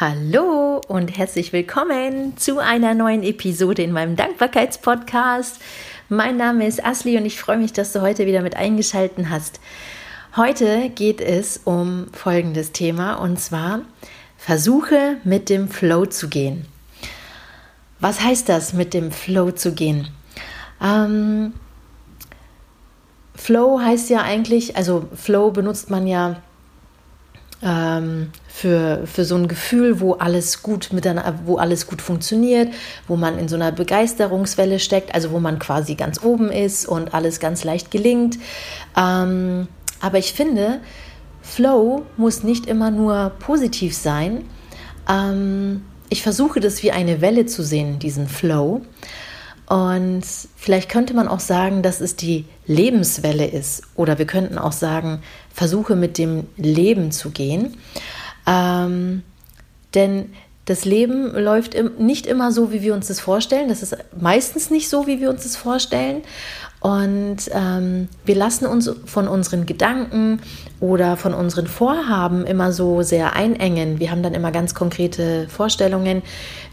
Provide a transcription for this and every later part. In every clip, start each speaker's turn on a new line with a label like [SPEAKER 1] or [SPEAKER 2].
[SPEAKER 1] Hallo und herzlich willkommen zu einer neuen Episode in meinem Dankbarkeitspodcast. Mein Name ist Asli und ich freue mich, dass du heute wieder mit eingeschaltet hast. Heute geht es um folgendes Thema und zwar versuche mit dem Flow zu gehen. Was heißt das, mit dem Flow zu gehen? Ähm, Flow heißt ja eigentlich, also Flow benutzt man ja ähm, für, für so ein Gefühl, wo alles gut miteinander, wo alles gut funktioniert, wo man in so einer Begeisterungswelle steckt, also wo man quasi ganz oben ist und alles ganz leicht gelingt. Ähm, aber ich finde, Flow muss nicht immer nur positiv sein. Ähm, ich versuche das wie eine Welle zu sehen, diesen Flow. Und vielleicht könnte man auch sagen, dass es die Lebenswelle ist. Oder wir könnten auch sagen, versuche mit dem Leben zu gehen. Ähm, denn das Leben läuft nicht immer so, wie wir uns das vorstellen. Das ist meistens nicht so, wie wir uns das vorstellen. Und ähm, wir lassen uns von unseren Gedanken oder von unseren Vorhaben immer so sehr einengen. Wir haben dann immer ganz konkrete Vorstellungen,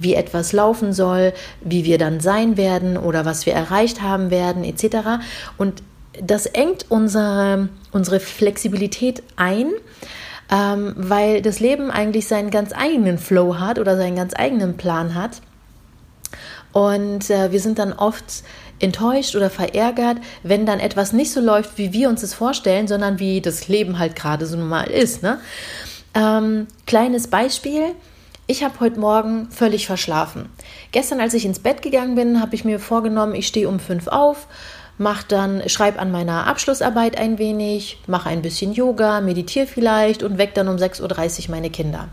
[SPEAKER 1] wie etwas laufen soll, wie wir dann sein werden oder was wir erreicht haben werden, etc. Und das engt unsere, unsere Flexibilität ein, ähm, weil das Leben eigentlich seinen ganz eigenen Flow hat oder seinen ganz eigenen Plan hat. Und äh, wir sind dann oft enttäuscht oder verärgert, wenn dann etwas nicht so läuft, wie wir uns es vorstellen, sondern wie das Leben halt gerade so normal ist. Ne? Ähm, kleines Beispiel. Ich habe heute Morgen völlig verschlafen. Gestern, als ich ins Bett gegangen bin, habe ich mir vorgenommen, ich stehe um fünf auf, mach dann, schreibe an meiner Abschlussarbeit ein wenig, mache ein bisschen Yoga, meditiere vielleicht und weck dann um 6.30 Uhr meine Kinder.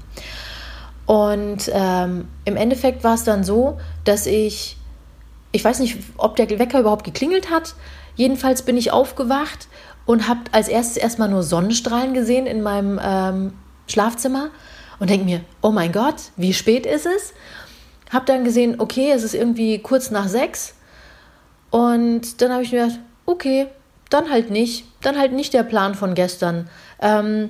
[SPEAKER 1] Und ähm, im Endeffekt war es dann so, dass ich ich weiß nicht, ob der Wecker überhaupt geklingelt hat. Jedenfalls bin ich aufgewacht und habe als erstes erstmal nur Sonnenstrahlen gesehen in meinem ähm, Schlafzimmer und denke mir, oh mein Gott, wie spät ist es? Habe dann gesehen, okay, es ist irgendwie kurz nach sechs. Und dann habe ich mir gedacht, okay, dann halt nicht. Dann halt nicht der Plan von gestern. Ähm,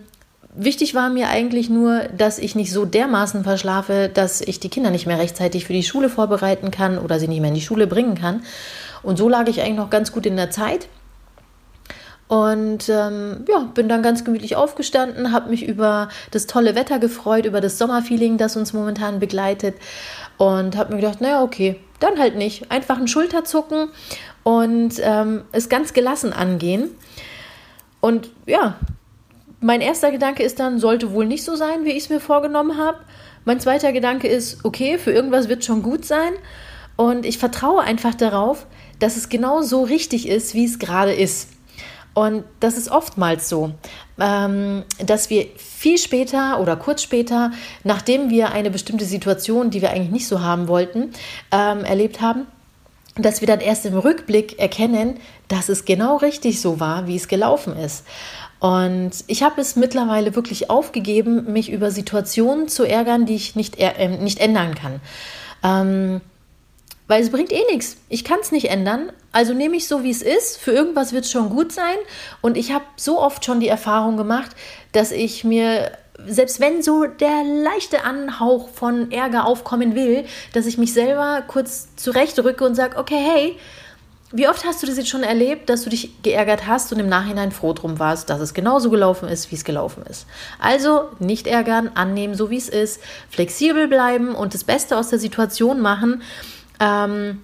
[SPEAKER 1] Wichtig war mir eigentlich nur, dass ich nicht so dermaßen verschlafe, dass ich die Kinder nicht mehr rechtzeitig für die Schule vorbereiten kann oder sie nicht mehr in die Schule bringen kann. Und so lag ich eigentlich noch ganz gut in der Zeit. Und ähm, ja, bin dann ganz gemütlich aufgestanden, habe mich über das tolle Wetter gefreut, über das Sommerfeeling, das uns momentan begleitet. Und habe mir gedacht, naja, okay, dann halt nicht. Einfach ein Schulterzucken und ähm, es ganz gelassen angehen. Und ja, mein erster Gedanke ist dann, sollte wohl nicht so sein, wie ich es mir vorgenommen habe. Mein zweiter Gedanke ist, okay, für irgendwas wird schon gut sein. Und ich vertraue einfach darauf, dass es genau so richtig ist, wie es gerade ist. Und das ist oftmals so, ähm, dass wir viel später oder kurz später, nachdem wir eine bestimmte Situation, die wir eigentlich nicht so haben wollten, ähm, erlebt haben, dass wir dann erst im Rückblick erkennen, dass es genau richtig so war, wie es gelaufen ist. Und ich habe es mittlerweile wirklich aufgegeben, mich über Situationen zu ärgern, die ich nicht, äh, nicht ändern kann. Ähm, weil es bringt eh nichts. Ich kann es nicht ändern. Also nehme ich so, wie es ist. Für irgendwas wird es schon gut sein. Und ich habe so oft schon die Erfahrung gemacht, dass ich mir, selbst wenn so der leichte Anhauch von Ärger aufkommen will, dass ich mich selber kurz zurechtrücke und sage, okay, hey, wie oft hast du das jetzt schon erlebt, dass du dich geärgert hast und im Nachhinein froh drum warst, dass es genauso gelaufen ist, wie es gelaufen ist? Also nicht ärgern, annehmen, so wie es ist, flexibel bleiben und das Beste aus der Situation machen, ähm,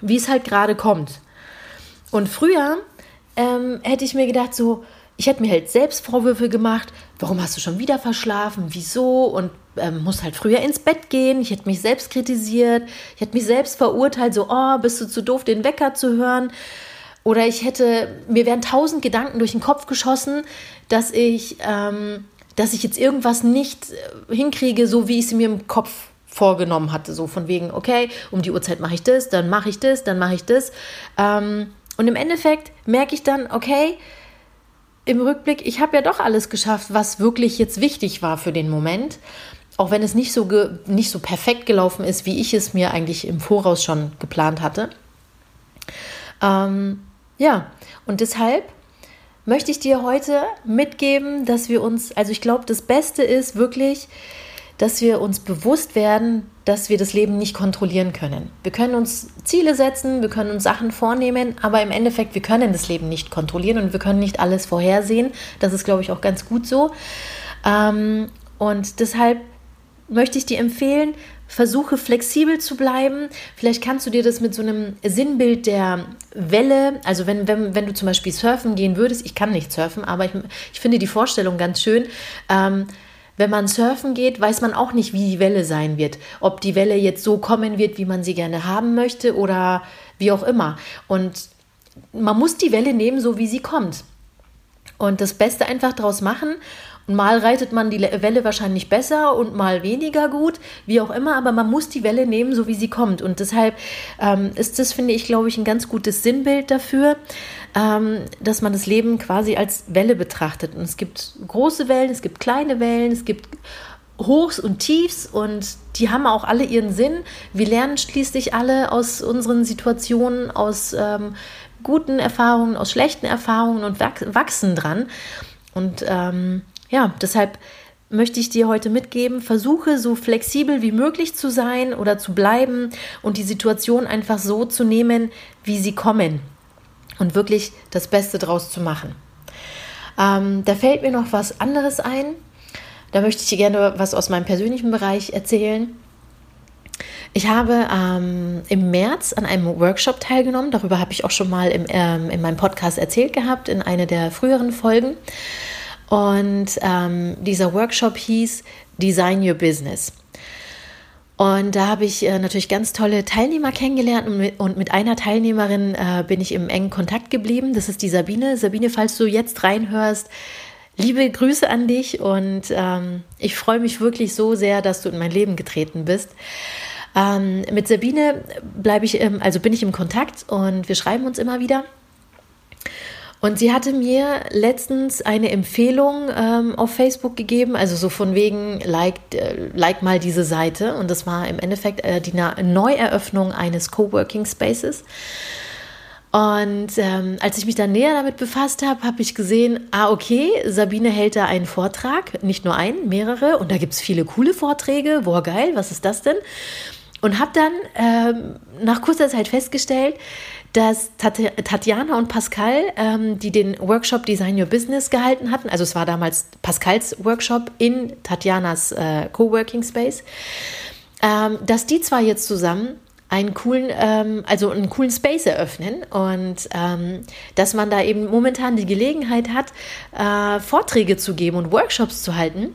[SPEAKER 1] wie es halt gerade kommt. Und früher ähm, hätte ich mir gedacht, so, ich hätte mir halt selbst Vorwürfe gemacht, warum hast du schon wieder verschlafen, wieso und ähm, muss halt früher ins Bett gehen. Ich hätte mich selbst kritisiert, ich hätte mich selbst verurteilt, so, oh, bist du zu doof, den Wecker zu hören. Oder ich hätte, mir wären tausend Gedanken durch den Kopf geschossen, dass ich, ähm, dass ich jetzt irgendwas nicht äh, hinkriege, so wie ich es mir im Kopf vorgenommen hatte. So von wegen, okay, um die Uhrzeit mache ich das, dann mache ich das, dann mache ich das. Ähm, und im Endeffekt merke ich dann, okay, im Rückblick, ich habe ja doch alles geschafft, was wirklich jetzt wichtig war für den Moment. Auch wenn es nicht so, nicht so perfekt gelaufen ist, wie ich es mir eigentlich im Voraus schon geplant hatte. Ähm, ja, und deshalb möchte ich dir heute mitgeben, dass wir uns, also ich glaube, das Beste ist wirklich, dass wir uns bewusst werden, dass wir das Leben nicht kontrollieren können. Wir können uns Ziele setzen, wir können uns Sachen vornehmen, aber im Endeffekt, wir können das Leben nicht kontrollieren und wir können nicht alles vorhersehen. Das ist, glaube ich, auch ganz gut so. Ähm, und deshalb möchte ich dir empfehlen, versuche flexibel zu bleiben. Vielleicht kannst du dir das mit so einem Sinnbild der Welle, also wenn, wenn, wenn du zum Beispiel surfen gehen würdest, ich kann nicht surfen, aber ich, ich finde die Vorstellung ganz schön. Ähm, wenn man surfen geht, weiß man auch nicht, wie die Welle sein wird. Ob die Welle jetzt so kommen wird, wie man sie gerne haben möchte oder wie auch immer. Und man muss die Welle nehmen, so wie sie kommt. Und das Beste einfach daraus machen mal reitet man die Welle wahrscheinlich besser und mal weniger gut, wie auch immer, aber man muss die Welle nehmen, so wie sie kommt. Und deshalb ähm, ist das, finde ich, glaube ich, ein ganz gutes Sinnbild dafür, ähm, dass man das Leben quasi als Welle betrachtet. Und es gibt große Wellen, es gibt kleine Wellen, es gibt Hochs und Tiefs und die haben auch alle ihren Sinn. Wir lernen schließlich alle aus unseren Situationen, aus ähm, guten Erfahrungen, aus schlechten Erfahrungen und wachsen dran. Und ähm, ja, deshalb möchte ich dir heute mitgeben, versuche so flexibel wie möglich zu sein oder zu bleiben und die Situation einfach so zu nehmen, wie sie kommen und wirklich das Beste draus zu machen. Ähm, da fällt mir noch was anderes ein. Da möchte ich dir gerne was aus meinem persönlichen Bereich erzählen. Ich habe ähm, im März an einem Workshop teilgenommen. Darüber habe ich auch schon mal im, ähm, in meinem Podcast erzählt gehabt, in einer der früheren Folgen. Und ähm, dieser Workshop hieß Design Your Business. Und da habe ich äh, natürlich ganz tolle Teilnehmer kennengelernt und mit, und mit einer Teilnehmerin äh, bin ich im engen Kontakt geblieben. Das ist die Sabine. Sabine, falls du jetzt reinhörst, liebe Grüße an dich und ähm, ich freue mich wirklich so sehr, dass du in mein Leben getreten bist. Ähm, mit Sabine bleibe ich, ähm, also bin ich im Kontakt und wir schreiben uns immer wieder. Und sie hatte mir letztens eine Empfehlung ähm, auf Facebook gegeben, also so von wegen, like, äh, like mal diese Seite. Und das war im Endeffekt äh, die Neueröffnung eines Coworking Spaces. Und ähm, als ich mich dann näher damit befasst habe, habe ich gesehen, ah, okay, Sabine hält da einen Vortrag, nicht nur einen, mehrere. Und da gibt es viele coole Vorträge. Boah, geil, was ist das denn? Und habe dann ähm, nach kurzer Zeit festgestellt, dass Tatjana und Pascal, ähm, die den Workshop Design Your Business gehalten hatten, also es war damals Pascals Workshop in Tatjanas äh, Coworking Space, ähm, dass die zwar jetzt zusammen einen coolen, ähm, also einen coolen Space eröffnen und ähm, dass man da eben momentan die Gelegenheit hat, äh, Vorträge zu geben und Workshops zu halten.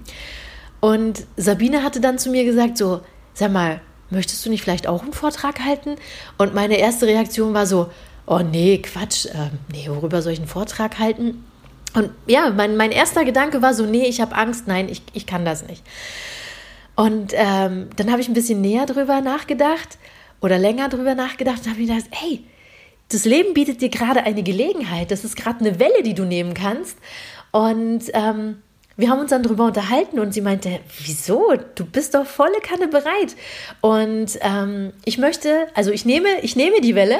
[SPEAKER 1] Und Sabine hatte dann zu mir gesagt, so, sag mal, möchtest du nicht vielleicht auch einen Vortrag halten? Und meine erste Reaktion war so, oh nee, Quatsch, äh, nee, worüber soll ich einen Vortrag halten? Und ja, mein, mein erster Gedanke war so, nee, ich habe Angst, nein, ich, ich kann das nicht. Und ähm, dann habe ich ein bisschen näher drüber nachgedacht oder länger drüber nachgedacht und habe mir gedacht, hey, das Leben bietet dir gerade eine Gelegenheit. Das ist gerade eine Welle, die du nehmen kannst. Und ähm, wir haben uns dann darüber unterhalten und sie meinte, wieso? Du bist doch volle Kanne bereit. Und ähm, ich möchte, also ich nehme, ich nehme die Welle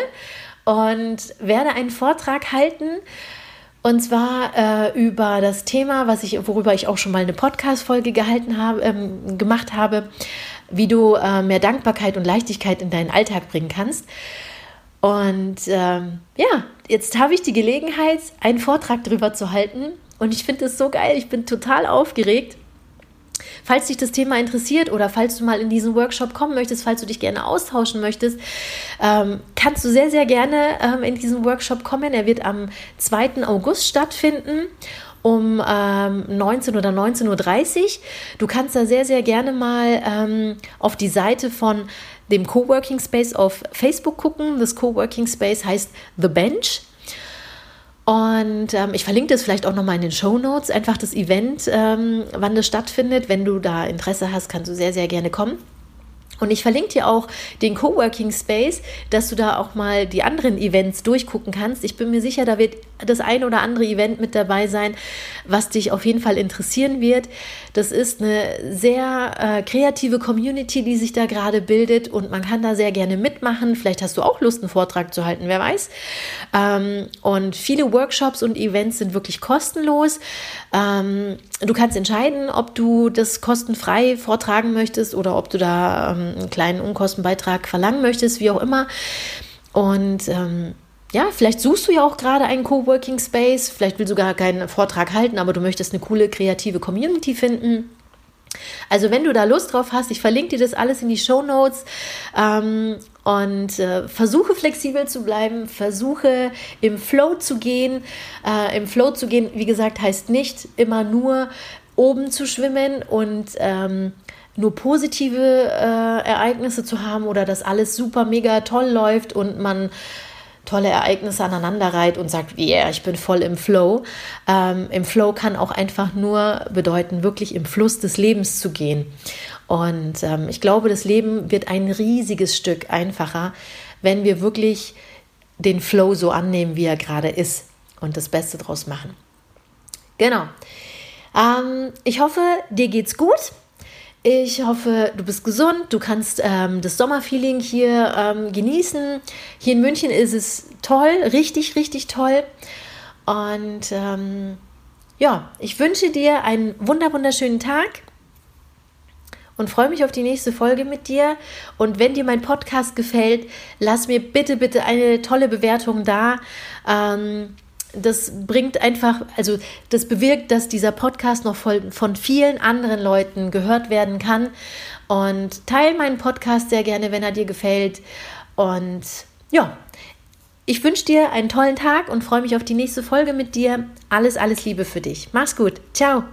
[SPEAKER 1] und werde einen Vortrag halten. Und zwar äh, über das Thema, was ich, worüber ich auch schon mal eine Podcast-Folge gehalten habe, ähm, gemacht habe, wie du äh, mehr Dankbarkeit und Leichtigkeit in deinen Alltag bringen kannst. Und ähm, ja, jetzt habe ich die Gelegenheit, einen Vortrag darüber zu halten und ich finde es so geil. Ich bin total aufgeregt. Falls dich das Thema interessiert oder falls du mal in diesen Workshop kommen möchtest, falls du dich gerne austauschen möchtest, ähm, kannst du sehr, sehr gerne ähm, in diesen Workshop kommen. Er wird am 2. August stattfinden um ähm, 19 oder 19.30 Uhr. Du kannst da sehr, sehr gerne mal ähm, auf die Seite von dem Coworking Space auf Facebook gucken. Das Coworking Space heißt The Bench. Und ähm, ich verlinke das vielleicht auch nochmal in den Show Notes, einfach das Event, ähm, wann das stattfindet. Wenn du da Interesse hast, kannst du sehr, sehr gerne kommen. Und ich verlinke dir auch den Coworking Space, dass du da auch mal die anderen Events durchgucken kannst. Ich bin mir sicher, da wird das ein oder andere Event mit dabei sein, was dich auf jeden Fall interessieren wird. Das ist eine sehr äh, kreative Community, die sich da gerade bildet und man kann da sehr gerne mitmachen. Vielleicht hast du auch Lust, einen Vortrag zu halten, wer weiß. Ähm, und viele Workshops und Events sind wirklich kostenlos. Ähm, du kannst entscheiden, ob du das kostenfrei vortragen möchtest oder ob du da ähm, einen kleinen Unkostenbeitrag verlangen möchtest, wie auch immer. Und ähm, ja, vielleicht suchst du ja auch gerade einen Coworking Space, vielleicht willst du gar keinen Vortrag halten, aber du möchtest eine coole kreative Community finden. Also wenn du da Lust drauf hast, ich verlinke dir das alles in die Show Notes ähm, und äh, versuche flexibel zu bleiben, versuche im Flow zu gehen. Äh, Im Flow zu gehen, wie gesagt, heißt nicht immer nur oben zu schwimmen und ähm, nur positive äh, Ereignisse zu haben oder dass alles super mega toll läuft und man tolle Ereignisse aneinanderreiht und sagt, yeah, ich bin voll im Flow. Ähm, Im Flow kann auch einfach nur bedeuten, wirklich im Fluss des Lebens zu gehen. Und ähm, ich glaube, das Leben wird ein riesiges Stück einfacher, wenn wir wirklich den Flow so annehmen, wie er gerade ist und das Beste draus machen. Genau. Ähm, ich hoffe, dir geht's gut. Ich hoffe, du bist gesund, du kannst ähm, das Sommerfeeling hier ähm, genießen. Hier in München ist es toll, richtig, richtig toll. Und ähm, ja, ich wünsche dir einen wunder wunderschönen Tag und freue mich auf die nächste Folge mit dir. Und wenn dir mein Podcast gefällt, lass mir bitte, bitte eine tolle Bewertung da. Ähm, das bringt einfach, also das bewirkt, dass dieser Podcast noch voll, von vielen anderen Leuten gehört werden kann. Und teile meinen Podcast sehr gerne, wenn er dir gefällt. Und ja, ich wünsche dir einen tollen Tag und freue mich auf die nächste Folge mit dir. Alles, alles Liebe für dich. Mach's gut. Ciao.